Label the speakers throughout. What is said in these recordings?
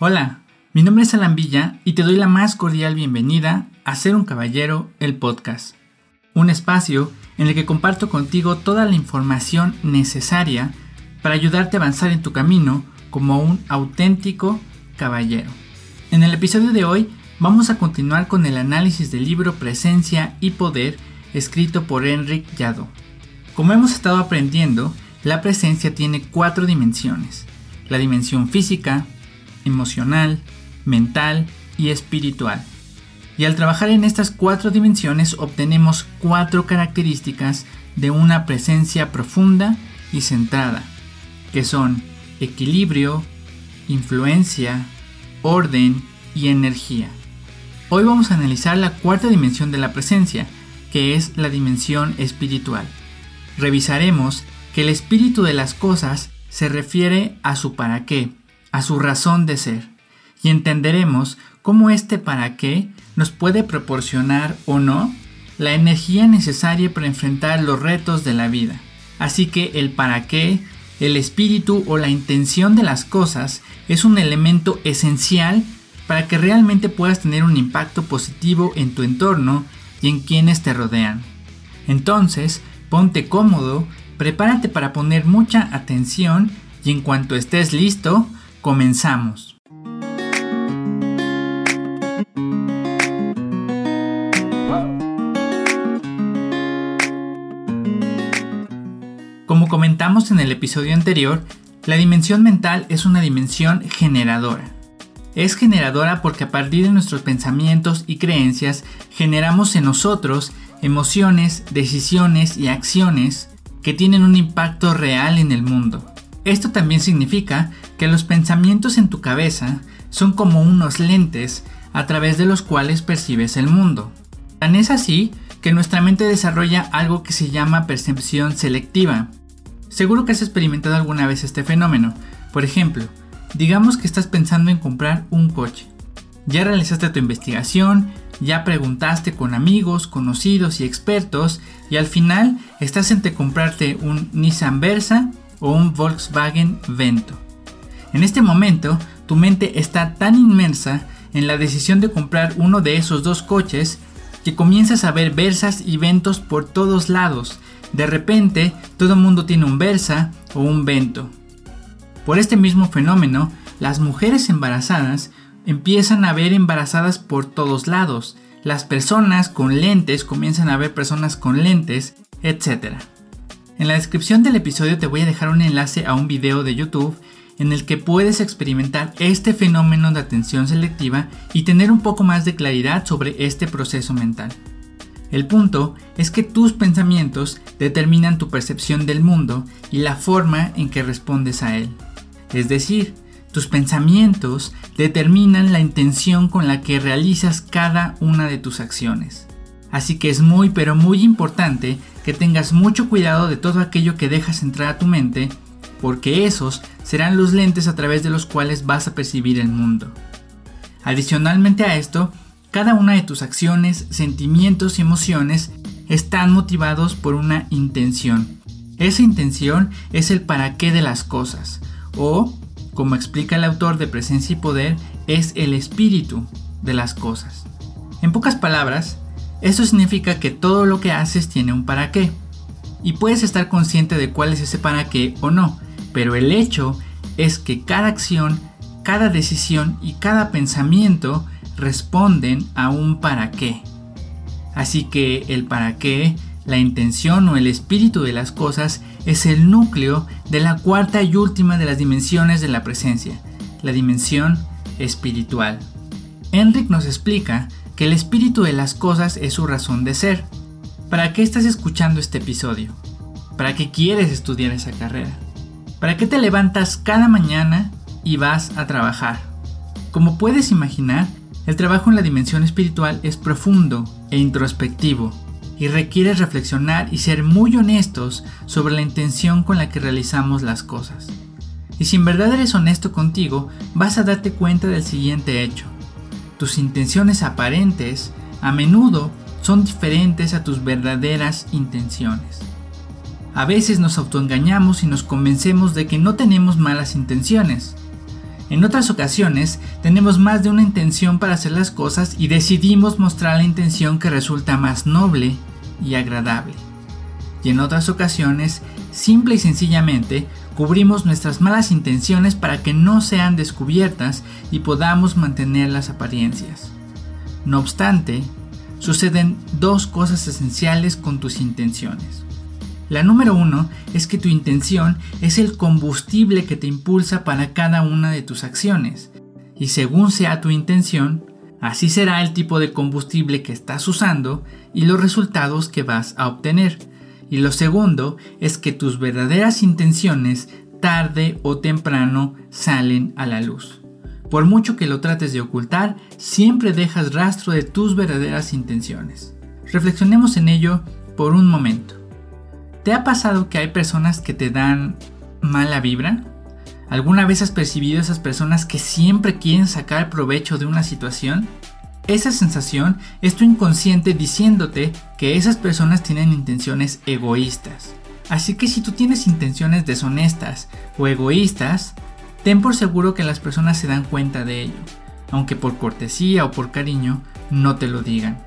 Speaker 1: Hola, mi nombre es Alan Villa y te doy la más cordial bienvenida a Ser un Caballero, el podcast. Un espacio en el que comparto contigo toda la información necesaria para ayudarte a avanzar en tu camino como un auténtico caballero. En el episodio de hoy vamos a continuar con el análisis del libro Presencia y Poder escrito por Enric Yado. Como hemos estado aprendiendo, la presencia tiene cuatro dimensiones. La dimensión física, emocional, mental y espiritual. Y al trabajar en estas cuatro dimensiones obtenemos cuatro características de una presencia profunda y centrada, que son equilibrio, influencia, orden y energía. Hoy vamos a analizar la cuarta dimensión de la presencia, que es la dimensión espiritual. Revisaremos que el espíritu de las cosas se refiere a su para qué, a su razón de ser, y entenderemos cómo este para qué nos puede proporcionar o no la energía necesaria para enfrentar los retos de la vida. Así que el para qué, el espíritu o la intención de las cosas es un elemento esencial para que realmente puedas tener un impacto positivo en tu entorno y en quienes te rodean. Entonces, ponte cómodo, prepárate para poner mucha atención y en cuanto estés listo, Comenzamos. Como comentamos en el episodio anterior, la dimensión mental es una dimensión generadora. Es generadora porque a partir de nuestros pensamientos y creencias generamos en nosotros emociones, decisiones y acciones que tienen un impacto real en el mundo. Esto también significa que los pensamientos en tu cabeza son como unos lentes a través de los cuales percibes el mundo. Tan es así que nuestra mente desarrolla algo que se llama percepción selectiva. Seguro que has experimentado alguna vez este fenómeno. Por ejemplo, digamos que estás pensando en comprar un coche. Ya realizaste tu investigación, ya preguntaste con amigos, conocidos y expertos y al final estás entre comprarte un Nissan Versa o un Volkswagen Vento. En este momento, tu mente está tan inmersa en la decisión de comprar uno de esos dos coches que comienzas a ver Versas y Ventos por todos lados. De repente, todo el mundo tiene un Versa o un Vento. Por este mismo fenómeno, las mujeres embarazadas empiezan a ver embarazadas por todos lados. Las personas con lentes comienzan a ver personas con lentes, etc. En la descripción del episodio te voy a dejar un enlace a un video de YouTube en el que puedes experimentar este fenómeno de atención selectiva y tener un poco más de claridad sobre este proceso mental. El punto es que tus pensamientos determinan tu percepción del mundo y la forma en que respondes a él. Es decir, tus pensamientos determinan la intención con la que realizas cada una de tus acciones. Así que es muy pero muy importante que tengas mucho cuidado de todo aquello que dejas entrar a tu mente, porque esos serán los lentes a través de los cuales vas a percibir el mundo. Adicionalmente a esto, cada una de tus acciones, sentimientos y emociones están motivados por una intención. Esa intención es el para qué de las cosas, o, como explica el autor de Presencia y Poder, es el espíritu de las cosas. En pocas palabras, esto significa que todo lo que haces tiene un para qué. Y puedes estar consciente de cuál es ese para qué o no, pero el hecho es que cada acción, cada decisión y cada pensamiento responden a un para qué. Así que el para qué, la intención o el espíritu de las cosas es el núcleo de la cuarta y última de las dimensiones de la presencia, la dimensión espiritual. Enric nos explica que el espíritu de las cosas es su razón de ser. ¿Para qué estás escuchando este episodio? ¿Para qué quieres estudiar esa carrera? ¿Para qué te levantas cada mañana y vas a trabajar? Como puedes imaginar, el trabajo en la dimensión espiritual es profundo e introspectivo y requiere reflexionar y ser muy honestos sobre la intención con la que realizamos las cosas. Y si en verdad eres honesto contigo, vas a darte cuenta del siguiente hecho tus intenciones aparentes a menudo son diferentes a tus verdaderas intenciones. A veces nos autoengañamos y nos convencemos de que no tenemos malas intenciones. En otras ocasiones tenemos más de una intención para hacer las cosas y decidimos mostrar la intención que resulta más noble y agradable. Y en otras ocasiones, simple y sencillamente, cubrimos nuestras malas intenciones para que no sean descubiertas y podamos mantener las apariencias. No obstante, suceden dos cosas esenciales con tus intenciones. La número uno es que tu intención es el combustible que te impulsa para cada una de tus acciones. Y según sea tu intención, así será el tipo de combustible que estás usando y los resultados que vas a obtener. Y lo segundo es que tus verdaderas intenciones tarde o temprano salen a la luz. Por mucho que lo trates de ocultar, siempre dejas rastro de tus verdaderas intenciones. Reflexionemos en ello por un momento. ¿Te ha pasado que hay personas que te dan mala vibra? ¿Alguna vez has percibido esas personas que siempre quieren sacar provecho de una situación? Esa sensación es tu inconsciente diciéndote que esas personas tienen intenciones egoístas. Así que si tú tienes intenciones deshonestas o egoístas, ten por seguro que las personas se dan cuenta de ello, aunque por cortesía o por cariño no te lo digan.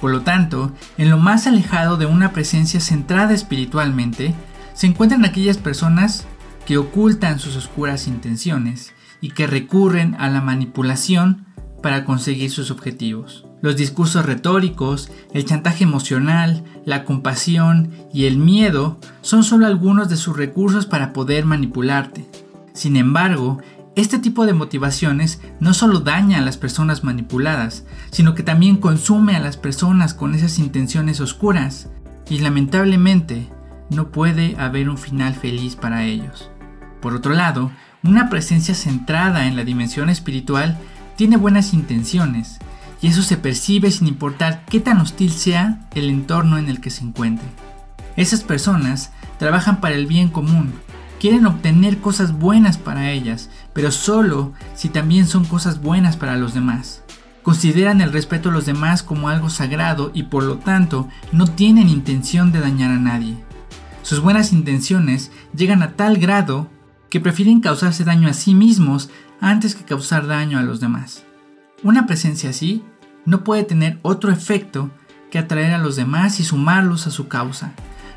Speaker 1: Por lo tanto, en lo más alejado de una presencia centrada espiritualmente, se encuentran aquellas personas que ocultan sus oscuras intenciones y que recurren a la manipulación para conseguir sus objetivos. Los discursos retóricos, el chantaje emocional, la compasión y el miedo son solo algunos de sus recursos para poder manipularte. Sin embargo, este tipo de motivaciones no solo daña a las personas manipuladas, sino que también consume a las personas con esas intenciones oscuras y lamentablemente no puede haber un final feliz para ellos. Por otro lado, una presencia centrada en la dimensión espiritual tiene buenas intenciones y eso se percibe sin importar qué tan hostil sea el entorno en el que se encuentre. Esas personas trabajan para el bien común Quieren obtener cosas buenas para ellas, pero solo si también son cosas buenas para los demás. Consideran el respeto a los demás como algo sagrado y por lo tanto no tienen intención de dañar a nadie. Sus buenas intenciones llegan a tal grado que prefieren causarse daño a sí mismos antes que causar daño a los demás. Una presencia así no puede tener otro efecto que atraer a los demás y sumarlos a su causa.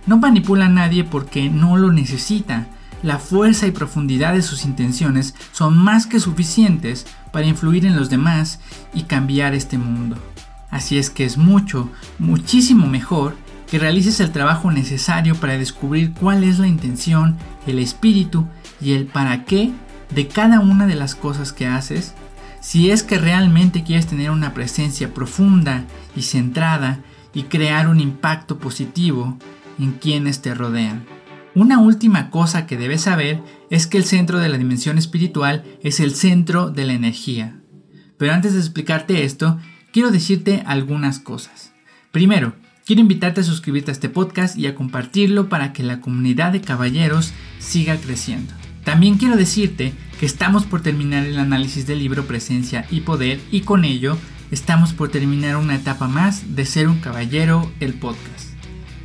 Speaker 1: No manipula a nadie porque no lo necesita, la fuerza y profundidad de sus intenciones son más que suficientes para influir en los demás y cambiar este mundo. Así es que es mucho, muchísimo mejor que realices el trabajo necesario para descubrir cuál es la intención, el espíritu y el para qué de cada una de las cosas que haces, si es que realmente quieres tener una presencia profunda y centrada y crear un impacto positivo en quienes te rodean. Una última cosa que debes saber es que el centro de la dimensión espiritual es el centro de la energía. Pero antes de explicarte esto, quiero decirte algunas cosas. Primero, quiero invitarte a suscribirte a este podcast y a compartirlo para que la comunidad de caballeros siga creciendo. También quiero decirte que estamos por terminar el análisis del libro Presencia y Poder y con ello estamos por terminar una etapa más de ser un caballero el podcast.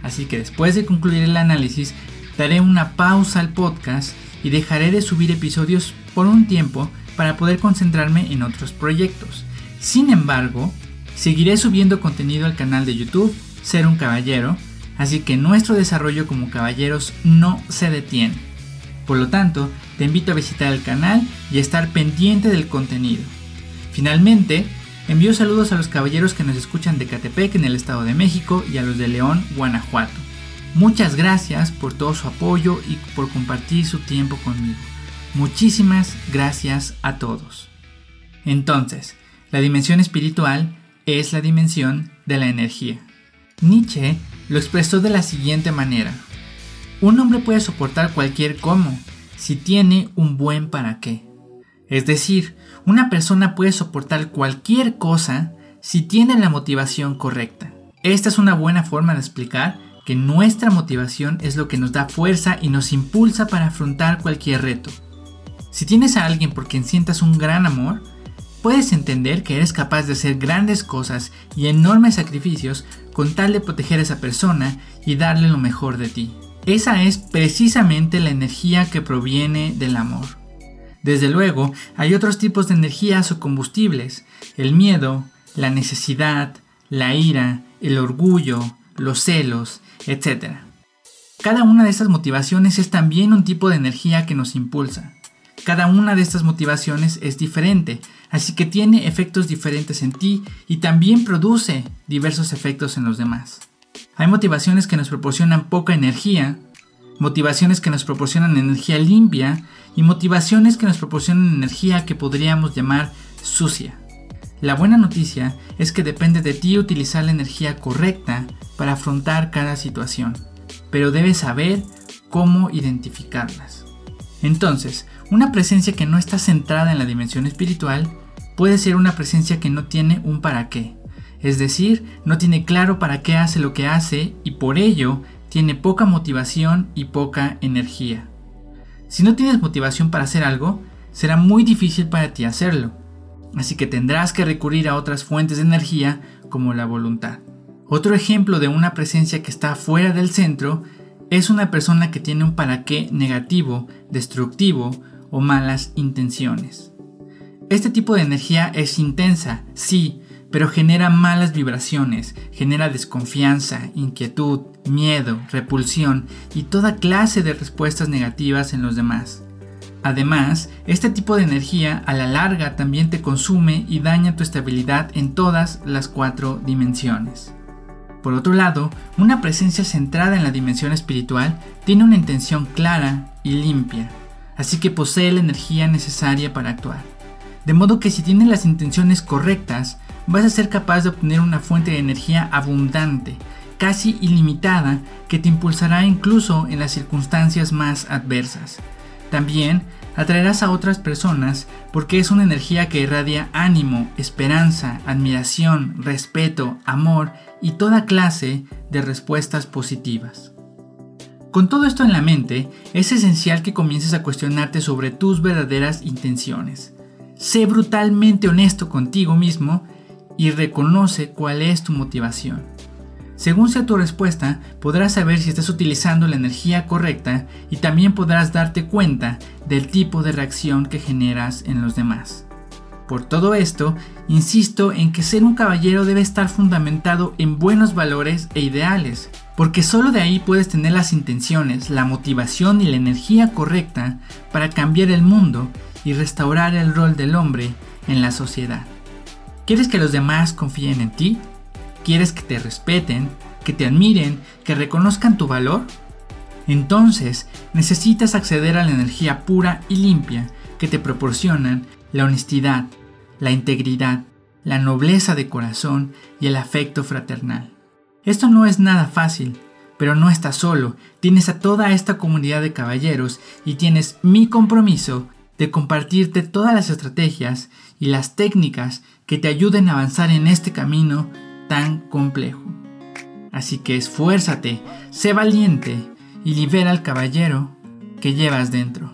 Speaker 1: Así que después de concluir el análisis daré una pausa al podcast y dejaré de subir episodios por un tiempo para poder concentrarme en otros proyectos. Sin embargo, seguiré subiendo contenido al canal de YouTube Ser un Caballero, así que nuestro desarrollo como caballeros no se detiene. Por lo tanto, te invito a visitar el canal y a estar pendiente del contenido. Finalmente, envío saludos a los caballeros que nos escuchan de Catepec en el Estado de México y a los de León, Guanajuato. Muchas gracias por todo su apoyo y por compartir su tiempo conmigo. Muchísimas gracias a todos. Entonces, la dimensión espiritual es la dimensión de la energía. Nietzsche lo expresó de la siguiente manera. Un hombre puede soportar cualquier cómo si tiene un buen para qué. Es decir, una persona puede soportar cualquier cosa si tiene la motivación correcta. Esta es una buena forma de explicar que nuestra motivación es lo que nos da fuerza y nos impulsa para afrontar cualquier reto. Si tienes a alguien por quien sientas un gran amor, puedes entender que eres capaz de hacer grandes cosas y enormes sacrificios con tal de proteger a esa persona y darle lo mejor de ti. Esa es precisamente la energía que proviene del amor. Desde luego, hay otros tipos de energías o combustibles, el miedo, la necesidad, la ira, el orgullo, los celos, etc. Cada una de estas motivaciones es también un tipo de energía que nos impulsa. Cada una de estas motivaciones es diferente, así que tiene efectos diferentes en ti y también produce diversos efectos en los demás. Hay motivaciones que nos proporcionan poca energía, motivaciones que nos proporcionan energía limpia y motivaciones que nos proporcionan energía que podríamos llamar sucia. La buena noticia es que depende de ti utilizar la energía correcta para afrontar cada situación, pero debes saber cómo identificarlas. Entonces, una presencia que no está centrada en la dimensión espiritual puede ser una presencia que no tiene un para qué, es decir, no tiene claro para qué hace lo que hace y por ello tiene poca motivación y poca energía. Si no tienes motivación para hacer algo, será muy difícil para ti hacerlo, así que tendrás que recurrir a otras fuentes de energía como la voluntad. Otro ejemplo de una presencia que está fuera del centro es una persona que tiene un para qué negativo, destructivo o malas intenciones. Este tipo de energía es intensa, sí, pero genera malas vibraciones, genera desconfianza, inquietud, miedo, repulsión y toda clase de respuestas negativas en los demás. Además, este tipo de energía a la larga también te consume y daña tu estabilidad en todas las cuatro dimensiones. Por otro lado, una presencia centrada en la dimensión espiritual tiene una intención clara y limpia, así que posee la energía necesaria para actuar. De modo que si tienes las intenciones correctas, vas a ser capaz de obtener una fuente de energía abundante, casi ilimitada, que te impulsará incluso en las circunstancias más adversas. También atraerás a otras personas porque es una energía que irradia ánimo, esperanza, admiración, respeto, amor y toda clase de respuestas positivas. Con todo esto en la mente, es esencial que comiences a cuestionarte sobre tus verdaderas intenciones. Sé brutalmente honesto contigo mismo y reconoce cuál es tu motivación. Según sea tu respuesta, podrás saber si estás utilizando la energía correcta y también podrás darte cuenta del tipo de reacción que generas en los demás. Por todo esto, insisto en que ser un caballero debe estar fundamentado en buenos valores e ideales, porque solo de ahí puedes tener las intenciones, la motivación y la energía correcta para cambiar el mundo y restaurar el rol del hombre en la sociedad. ¿Quieres que los demás confíen en ti? ¿Quieres que te respeten, que te admiren, que reconozcan tu valor? Entonces necesitas acceder a la energía pura y limpia que te proporcionan la honestidad, la integridad, la nobleza de corazón y el afecto fraternal. Esto no es nada fácil, pero no estás solo, tienes a toda esta comunidad de caballeros y tienes mi compromiso de compartirte todas las estrategias y las técnicas que te ayuden a avanzar en este camino tan complejo. Así que esfuérzate, sé valiente y libera al caballero que llevas dentro.